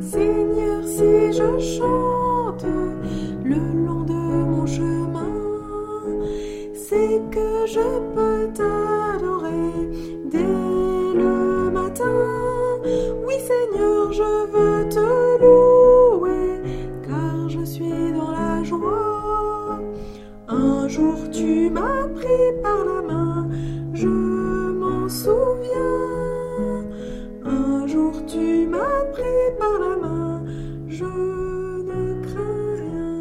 Seigneur, si je chante le long de mon chemin, c'est que je peux t'adorer dès le matin. Oui, Seigneur, je veux. Un jour tu m'as pris par la main, je m'en souviens. Un jour tu m'as pris par la main, je ne crains rien.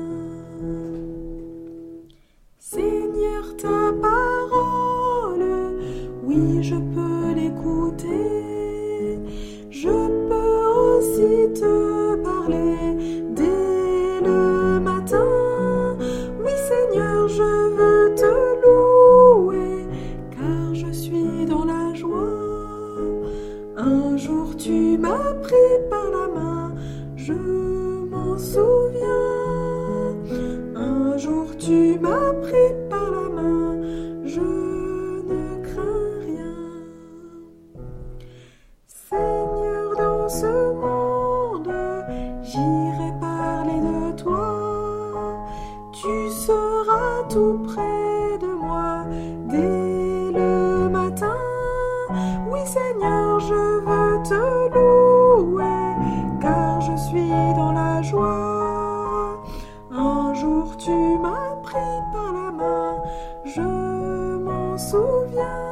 Seigneur, ta parole, oui, je peux l'écouter. Je peux aussi te Un jour tu m'as pris par la main, je m'en souviens. Un jour tu m'as pris par la main, je ne crains rien. Seigneur, dans ce monde, j'irai parler de toi. Tu seras tout près Oui, Seigneur, je veux te louer, car je suis dans la joie. Un jour tu m'as pris par la main, je m'en souviens.